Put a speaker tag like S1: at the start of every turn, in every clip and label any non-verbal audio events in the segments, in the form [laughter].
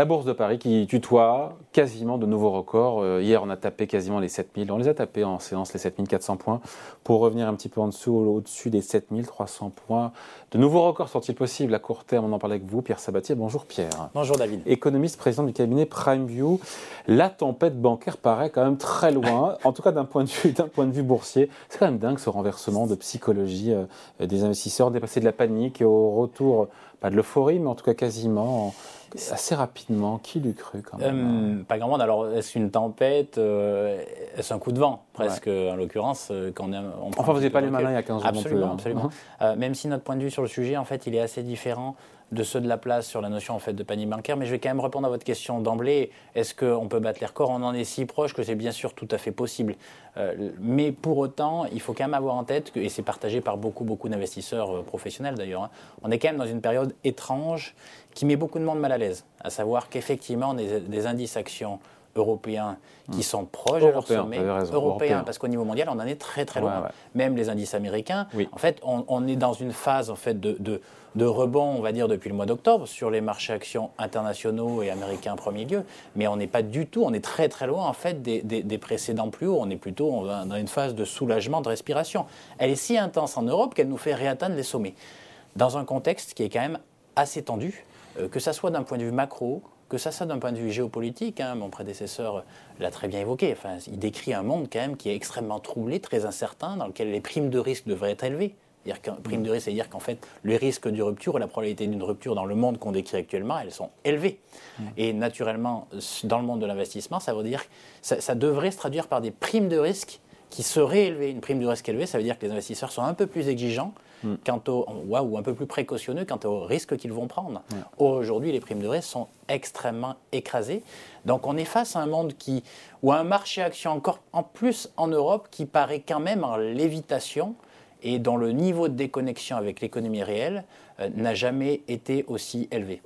S1: La bourse de Paris qui tutoie quasiment de nouveaux records. Euh, hier, on a tapé quasiment les 7000. On les a tapés en séance, les 7400 points, pour revenir un petit peu en dessous, au-dessus des 7300 points. De nouveaux records sont-ils possibles? À court terme On en parlait avec vous, Pierre Sabatier. Bonjour Pierre.
S2: Bonjour David.
S1: Économiste, président du cabinet PrimeView. La tempête bancaire paraît quand même très loin, [laughs] en tout cas d'un point, de vue, point de vue boursier. C'est quand même dingue ce renversement de psychologie euh, des investisseurs, dépasser de la panique et au retour, pas de l'euphorie, mais en tout cas quasiment assez rapidement. Qui l'eût cru quand même
S2: euh, Pas grand monde. Alors, est-ce une tempête euh, Est-ce un coup de vent? Presque, en l'occurrence. Euh, quand
S1: on, enfin, vous n'avez pas les malins il y a 15 jours
S2: Absolument,
S1: non
S2: plus, hein. absolument. [laughs] même si notre point de vue sur le sujet, en fait, il est assez différent de ceux de la place sur la notion en fait de panique bancaire, mais je vais quand même répondre à votre question d'emblée. Est-ce qu'on peut battre les records? On en est si proche que c'est bien sûr tout à fait possible. Euh, mais pour autant, il faut quand même avoir en tête, que, et c'est partagé par beaucoup, beaucoup d'investisseurs euh, professionnels d'ailleurs, hein, on est quand même dans une période étrange qui met beaucoup de monde mal à l'aise. À savoir qu'effectivement, des indices actions européens qui hmm. sont proches de leur sommet. Européens, parce qu'au niveau mondial, on en est très très loin. Même les indices américains, en fait, on, est dans une phase en fait de, de, rebond, on va dire, depuis le mois d'octobre sur les marchés actions internationaux et américains en premier lieu. Mais on n'est pas du tout, on est très très loin en fait des, des, précédents plus hauts. On est plutôt dans une phase de soulagement, de respiration. Elle est si intense en Europe qu'elle nous fait réatteindre les sommets. Dans un contexte qui est quand même assez tendu, euh, que ça soit d'un point de vue macro, que ça soit d'un point de vue géopolitique, hein, mon prédécesseur l'a très bien évoqué, enfin, il décrit un monde quand même qui est extrêmement troublé, très incertain, dans lequel les primes de risque devraient être élevées. Dire prime de risque, c'est-à-dire qu'en fait, le risque de rupture et la probabilité d'une rupture dans le monde qu'on décrit actuellement, elles sont élevées. Mmh. Et naturellement, dans le monde de l'investissement, ça veut dire ça, ça devrait se traduire par des primes de risque qui seraient élevées. Une prime de risque élevée, ça veut dire que les investisseurs sont un peu plus exigeants Mm. quant au, ou un peu plus précautionneux quant aux risques qu'ils vont prendre. Aujourd'hui, les primes de risque sont extrêmement écrasées. Donc on est face à un monde qui, ou à un marché action encore en plus en Europe qui paraît quand même en lévitation et dont le niveau de déconnexion avec l'économie réelle euh, n'a jamais été aussi élevé.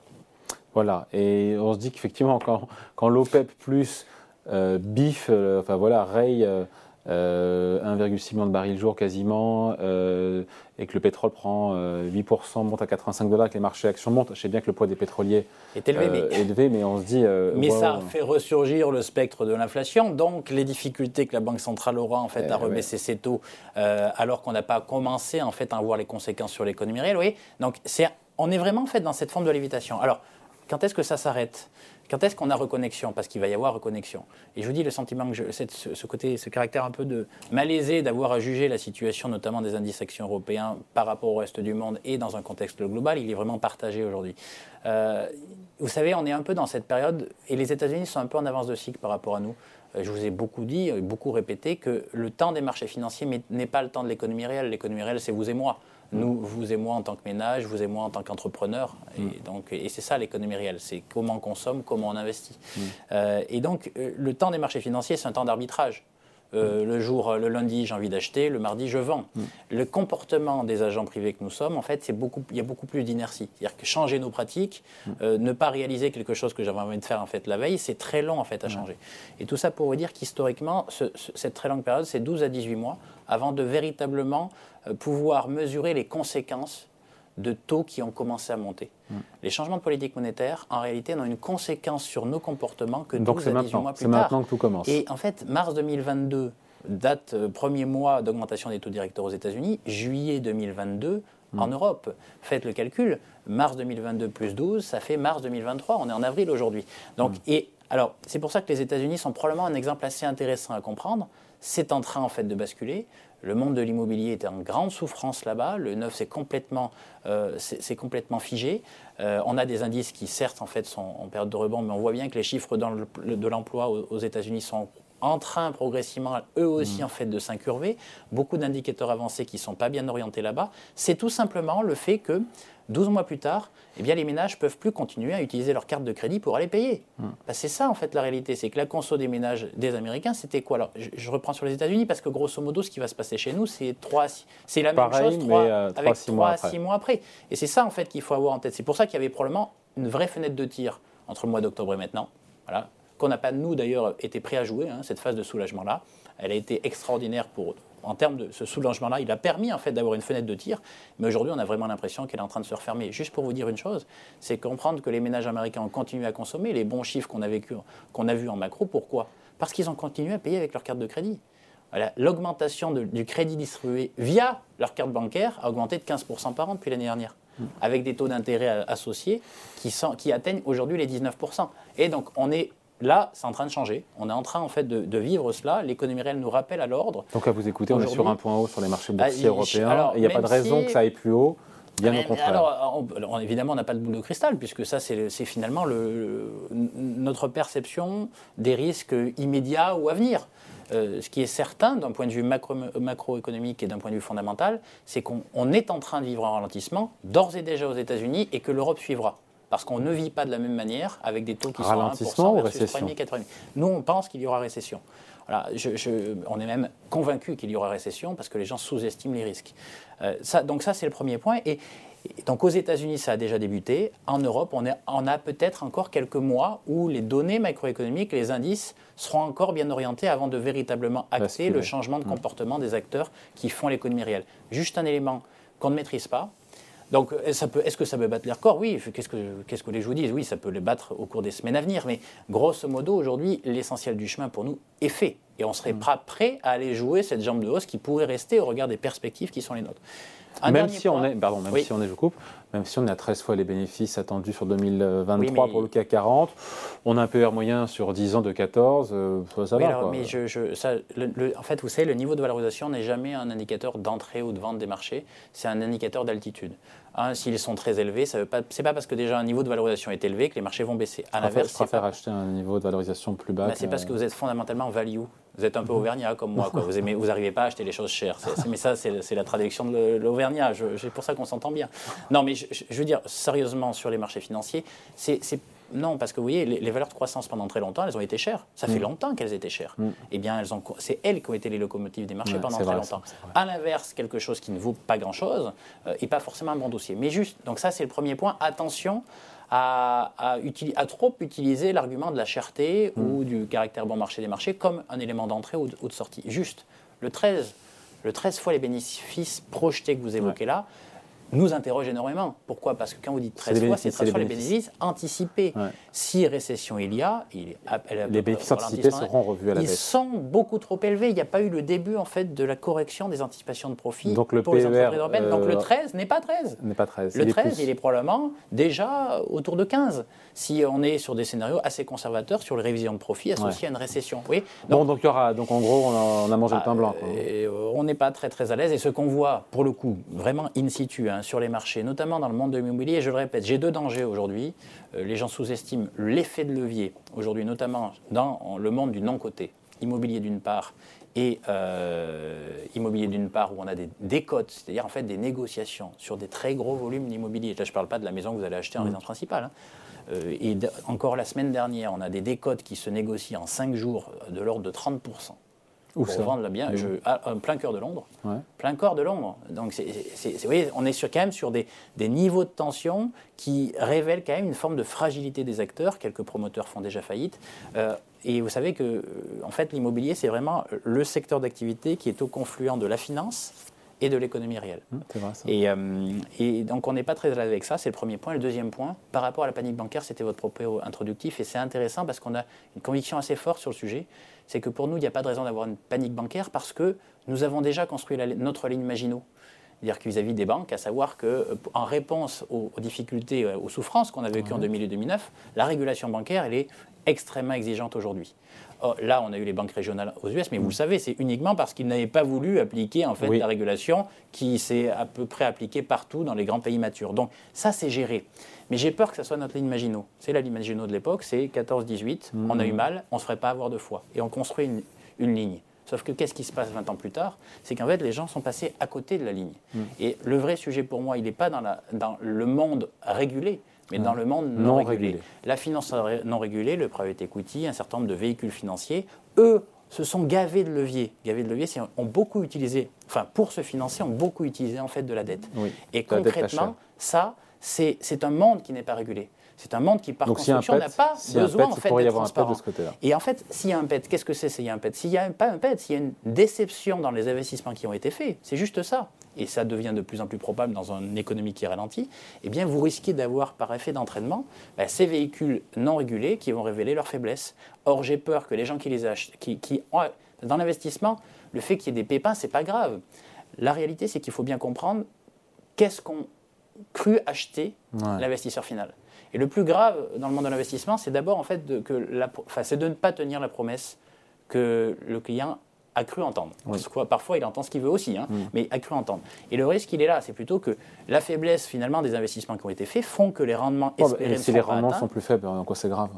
S1: Voilà, et on se dit qu'effectivement, quand, quand l'OPEP plus euh, bif, euh, enfin voilà, raye 1,6 euh, million de barils jour quasiment, euh, et que le pétrole prend 8%, euh, monte à 85 dollars, que les marchés actions montent. Je sais bien que le poids des pétroliers
S2: est élevé, mais,
S1: élevé mais on se dit.
S2: mais ça fait ressurgir le spectre de l'inflation, donc les difficultés que la Banque centrale aura en fait à eh rebaisser ses taux, alors qu'on n'a pas commencé en fait à en voir les conséquences sur l'économie réelle. Oui, donc c'est, on est vraiment en fait dans cette forme de lévitation. Alors, quand est-ce que ça s'arrête? Quand est-ce qu'on a reconnexion? Parce qu'il va y avoir reconnexion. Et je vous dis le sentiment que je, ce, côté, ce caractère un peu de malaisé d'avoir à juger la situation, notamment des indices actions européens par rapport au reste du monde et dans un contexte global, il est vraiment partagé aujourd'hui. Euh, vous savez, on est un peu dans cette période et les États-Unis sont un peu en avance de cycle par rapport à nous. Euh, je vous ai beaucoup dit, beaucoup répété que le temps des marchés financiers n'est pas le temps de l'économie réelle. L'économie réelle, c'est vous et moi. Nous, vous et moi en tant que ménage, vous et moi en tant qu'entrepreneur. Et, mm. donc, et c'est ça l'économie réelle, c'est comment on consomme, comment on investit. Mm. Euh, et donc, euh, le temps des marchés financiers, c'est un temps d'arbitrage. Euh, mm. le jour, le lundi, j'ai envie d'acheter, le mardi, je vends. Le comportement des agents privés que nous sommes, en fait, c'est beaucoup, il y a beaucoup plus d'inertie. C'est-à-dire que changer nos pratiques, ne pas réaliser quelque chose que j'avais envie de faire en fait la veille, c'est très long en fait à changer. Et tout ça pour vous dire qu'historiquement, cette très longue période, c'est 12 à 18 mois avant de véritablement euh, pouvoir mesurer les conséquences de taux qui ont commencé à monter. Hmm. Les changements de politique monétaire, en réalité, n'ont une conséquence sur nos comportements que 12 à 18 mois plus tard.
S1: C'est maintenant que tout commence.
S2: Et en fait, mars 2022, date euh, premier mois d'augmentation des taux directeurs aux États-Unis, juillet 2022 hmm. en Europe. Faites le calcul, mars 2022 plus 12, ça fait mars 2023, on est en avril aujourd'hui. Donc, hmm. et alors, c'est pour ça que les États-Unis sont probablement un exemple assez intéressant à comprendre. C'est en train en fait de basculer. Le monde de l'immobilier était en grande souffrance là-bas. Le neuf s'est complètement, euh, figé. Euh, on a des indices qui, certes, en fait, sont en période de rebond, mais on voit bien que les chiffres de l'emploi aux, États-Unis sont en train progressivement, eux aussi, mmh. en fait, de s'incurver. Beaucoup d'indicateurs avancés qui ne sont pas bien orientés là-bas. C'est tout simplement le fait que 12 mois plus tard, eh bien, les ménages ne peuvent plus continuer à utiliser leur carte de crédit pour aller payer. Hmm. Bah, c'est ça, en fait, la réalité. C'est que la conso des ménages des Américains, c'était quoi? Alors, je, reprends sur les États-Unis parce que, grosso modo, ce qui va se passer chez nous, c'est c'est la même chose
S1: euh,
S2: avec
S1: 3
S2: à 6 mois après. Et c'est ça, en fait, qu'il faut avoir en tête. C'est pour ça qu'il y avait probablement une vraie fenêtre de tir entre le mois d'octobre et maintenant. Voilà. Qu'on n'a pas, nous, d'ailleurs, été prêts à jouer, hein, cette phase de soulagement-là. Elle a été extraordinaire pour en termes de ce soulagement-là, il a permis en fait d'avoir une fenêtre de tir, mais aujourd'hui on a vraiment l'impression qu'elle est en train de se refermer. Juste pour vous dire une chose, c'est comprendre que les ménages américains ont continué à consommer les bons chiffres qu'on a, vécu, qu'on a vus en macro. Pourquoi? Parce qu'ils ont continué à payer avec leur carte de crédit. L'augmentation du crédit distribué via leur carte bancaire a augmenté de 15% par an depuis l'année dernière, avec des taux d'intérêt associés qui, sont, qui atteignent aujourd'hui les 19%. Et donc on est Là, c'est en train de changer. On est en train en fait de, vivre cela. L'économie réelle nous rappelle à l'ordre.
S1: Donc à vous écouter, on est sur un point haut sur les marchés boursiers ah, européens. il n'y a pas de raison que ça aille plus haut. Bien au contraire.
S2: Alors, évidemment, on n'a pas de boule de cristal, puisque ça, c'est finalement le, notre perception des risques immédiats ou à venir. Euh, ce qui est certain d'un point de vue macro, macroéconomique et d'un point de vue fondamental, c'est qu'on est en train de vivre un ralentissement, d'ores et déjà aux États-Unis, et que l'Europe suivra parce qu'on ne vit pas de la même manière avec des taux qui sont à 1% versus 3,5% Nous, on pense qu'il y aura récession. Voilà, on est même convaincu qu'il y aura récession parce que les gens sous-estiment les risques. Euh, ça, donc ça, c'est le premier point. Et, donc aux États-Unis, ça a déjà débuté. En Europe, on, on a peut-être encore quelques mois où les données macroéconomiques, les indices, seront encore bien orientés avant de véritablement acter le changement de mmh. comportement des acteurs qui font l'économie réelle. Juste un élément qu'on ne maîtrise pas, donc, est-ce que ça peut battre les records Oui. Qu'est-ce que, qu'est-ce que les joueurs disent? Oui, ça peut les battre au cours des semaines à venir. Mais grosso modo, aujourd'hui, l'essentiel du chemin pour nous est fait. Et on serait mm. pas prêt à aller jouer cette jambe de hausse qui pourrait rester au regard des perspectives qui sont les nôtres.
S1: Même si on est, pardon, même si on est, je coupe, même si on a 13 fois les bénéfices attendus sur 2023 pour le CAC 40, on a un PER moyen sur 10 ans de 14, euh, ça va. quoi.
S2: Mais je, ça, en fait, vous savez, le niveau de valorisation n'est jamais un indicateur d'entrée ou de vente des marchés, c'est un indicateur d'altitude. Hein, s'ils sont très élevés, ce n'est pas, pas parce que déjà un niveau de valorisation est élevé que les marchés vont baisser.
S1: À l'inverse, je préfère acheter un niveau de valorisation plus bas.
S2: c'est parce que vous êtes fondamentalement value. Vous êtes un peu auvergnat comme moi. Quoi. Vous n'arrivez vous pas à acheter les choses chères. mais ça, c'est la traduction de l'auvergnat. C'est pour ça qu'on s'entend bien. Non, mais je, je, veux dire, sérieusement, sur les marchés financiers, c'est non, parce que vous voyez, les, valeurs de croissance pendant très longtemps, elles ont été chères. Ça fait mm. longtemps qu'elles étaient chères. Mm. Eh bien, elles ont, c'est elles qui ont été les locomotives des marchés pendant très longtemps. À l'inverse, quelque chose qui ne vaut pas grand-chose euh, et pas forcément un bon dossier. Mais juste, donc ça, c'est le premier point. Attention à, à, trop utiliser l'argument de la cherté mm. ou du caractère bon marché des marchés comme un élément d'entrée ou, de sortie. Juste, le 13, le 13 fois les bénéfices projetés que vous évoquez là, nous interroge énormément. Pourquoi? Parce que quand vous dites 13 fois, c'est 13 fois les bénéfices anticipés. Si récession il y a, il,
S1: les bénéfices anticipés seront revus à la
S2: baisse. Ils sont beaucoup trop élevés. Il n'y a pas eu le début en fait de la correction des anticipations de profit
S1: Donc le
S2: pour
S1: les
S2: entreprises européennes. Donc le 13 euh, n'est pas 13.
S1: N'est pas 13.
S2: Le 13, il est probablement déjà autour de 15 si on est sur des scénarios assez conservateurs sur les révisions de profit associées à une récession. Oui.
S1: Donc, bon, donc il y aura, donc en gros, on a, mangé le pain blanc.
S2: Euh, on n'est pas très très à l'aise et ce qu'on voit pour le coup vraiment in situ hein, sur les marchés, notamment dans le monde de l'immobilier, je le répète, j'ai deux dangers aujourd'hui. Euh, les gens sous-estiment l'effet de levier aujourd'hui, notamment dans le monde du non-coté, immobilier d'une part et euh, immobilier d'une part où on a des décotes, c'est-à-dire en fait des négociations sur des très gros volumes d'immobilier. Là, je ne parle pas de la maison que vous allez acheter en mmh. résidence principale. Hein. Euh, et encore la semaine dernière, on a des décotes qui se négocient en 5 jours de l'ordre de 30%. Où pour vendre bien, je, un plein cœur de Londres. Plein cœur de Londres. Donc, vous voyez, on est sur, quand même sur des, des, niveaux de tension qui révèlent quand même une forme de fragilité des acteurs. Quelques promoteurs font déjà faillite. Euh, et vous savez que, euh, en fait, l'immobilier, c'est vraiment le secteur d'activité qui est au confluent de la finance et de l'économie réelle. Mmh, et, euh, et, donc on n'est pas très à l'aise avec ça, c'est le premier point. Le deuxième point, par rapport à la panique bancaire, c'était votre propos introductif, et c'est intéressant parce qu'on a une conviction assez forte sur le sujet, c'est que pour nous, il n'y a pas de raison d'avoir une panique bancaire parce que nous avons déjà construit notre ligne Maginot. C'est-à-dire que vis-à-vis des banques, à savoir qu'en euh, réponse aux, difficultés, euh, aux souffrances qu'on a vécues en 2000 et 2009, la régulation bancaire, elle est extrêmement exigeante aujourd'hui. Oh, là, on a eu les banques régionales aux US, mais vous le savez, c'est uniquement parce qu'ils n'avaient pas voulu appliquer en fait la régulation qui s'est à peu près appliquée partout dans les grands pays matures. Donc ça, c'est géré. Mais j'ai peur que ça soit notre ligne Maginot. C'est la ligne Maginot de l'époque, c'est 14-18, on a eu mmh. mal, on ne se ferait pas avoir deux fois. Et on construit une, ligne. Sauf que qu'est-ce qui se passe 20 ans plus tard? C'est qu'en fait, les gens sont passés à côté de la ligne. Mmh. Et le vrai sujet pour moi, il n'est pas dans, la, dans le monde régulé, mais dans le monde non, régulé. La finance non régulée, le private equity, un certain nombre de véhicules financiers, eux se sont gavés de leviers. Gavés de leviers, ont beaucoup utilisé, enfin pour se financer, ont beaucoup utilisé en fait de la dette. Et concrètement, ça, c'est un monde qui n'est pas régulé. C'est un monde qui, par
S1: Donc,
S2: construction, n'a pas besoin
S1: pet,
S2: en
S1: il
S2: fait,
S1: pourrait y
S2: d'être
S1: avoir un pet
S2: transparent.
S1: de ce côté-là.
S2: Et en fait, s'il y a un pet, qu'est-ce que c'est s'il y a un pet? S'il n'y a pas un pet, s'il y a une déception dans les investissements qui ont été faits, c'est juste ça. Et ça devient de plus en plus probable dans une économie qui ralentit. Eh bien, vous risquez d'avoir, par effet d'entraînement, ben, ces véhicules non régulés qui vont révéler leurs faiblesses. Or, j'ai peur que les gens qui les achètent, qui, qui ont- dans l'investissement, le fait qu'il y ait des pépins, c'est pas grave. La réalité, c'est qu'il faut bien comprendre qu'est-ce qu'on cru acheter
S1: Ouais.
S2: l'investisseur final. Et le plus grave dans le monde de l'investissement, c'est d'abord en fait de, que la, enfin, c'est de ne pas tenir la promesse que le client a cru entendre. Parce que parfois, il entend ce qu'il veut aussi, hein, mais a cru entendre. Et le risque, il est là. C'est plutôt que la faiblesse, finalement, des investissements qui ont été faits font que les rendements
S1: Oh, bah,
S2: espérés
S1: et si
S2: sont
S1: les rendements
S2: atteints.
S1: sont plus faibles, en quoi c'est grave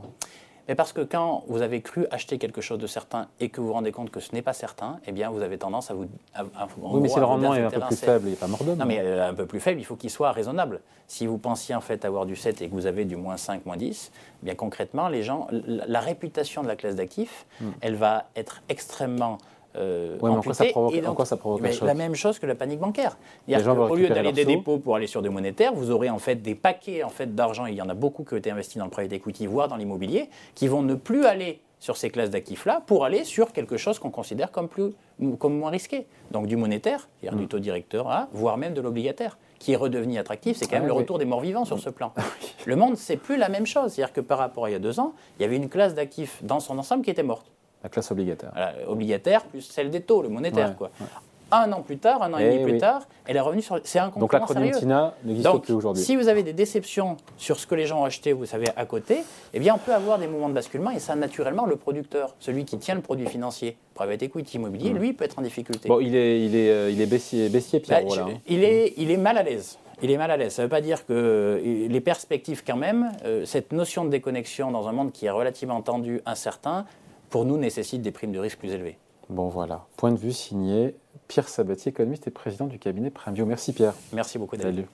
S2: Mais parce que quand vous avez cru acheter quelque chose de certain et que vous vous rendez compte que ce n'est pas certain, eh bien, vous avez tendance à vous... À, à- en
S1: Oui, mais si le rendement est un peu plus faible, il n'est pas mort.
S2: Non, mais euh, un peu plus faible, il faut qu'il soit raisonnable. Si vous pensiez en fait avoir du 7 et que vous avez du moins 5, moins 10, eh bien concrètement, les gens, la, la réputation de la classe d'actifs, elle va être extrêmement euh.
S1: Ouais, en quoi ça provoque- en
S2: donc-
S1: quoi ça provoque
S2: mais
S1: choc
S2: La même chose que la panique bancaire.
S1: Les
S2: C'est-à-dire
S1: gens vont
S2: qu'au lieu d'aller des
S1: sous.
S2: dépôts pour aller sur du monétaire, vous aurez en fait des paquets en fait d'argent, il y en a beaucoup qui ont été investis dans le private equity, voire dans l'immobilier, qui vont ne plus aller sur ces classes d'actifs-là pour aller sur quelque chose qu'on considère comme, plus, comme moins risqué. Donc du monétaire, c'est-à-dire du taux directeur, A, voire même de l'obligataire, qui est redevenu attractif. C'est quand
S1: Ah
S2: même le
S1: oui.
S2: retour des morts vivants sur ce plan. Le monde, c'est plus la même chose. C'est-à-dire que par rapport à il y a deux ans, il y avait une classe d'actifs dans son ensemble qui était morte.
S1: La classe obligataire.
S2: Obligataire plus celle des taux, le monétaire.
S1: Ouais,
S2: quoi. Un an plus tard, un an et
S1: Eh
S2: demi plus tard, elle est revenue sur. C'est un
S1: Donc
S2: sérieux.
S1: TINA n'existe plus aujourd'hui.
S2: si vous avez des déceptions sur ce que les gens ont acheté, vous savez, à côté, eh bien, on peut avoir des moments de basculement et ça, naturellement, le producteur, celui qui tient le produit financier, private equity immobilier, lui, peut être en difficulté.
S1: Bon, il est, il est, euh, il est baissier, baissier Pierre.
S2: Bah,
S1: voilà, hein.
S2: il, est, il est mal à l'aise. Il est mal à l'aise. Ça ne veut pas dire que euh, les perspectives, quand même, euh, cette notion de déconnexion dans un monde qui est relativement tendu, incertain, pour nous, nécessite des primes de risque plus élevées.
S1: Bon, voilà. Point de vue signé Pierre Sabatier, économiste et président du cabinet Premio. Merci Pierre.
S2: Merci beaucoup, David.
S1: Salut.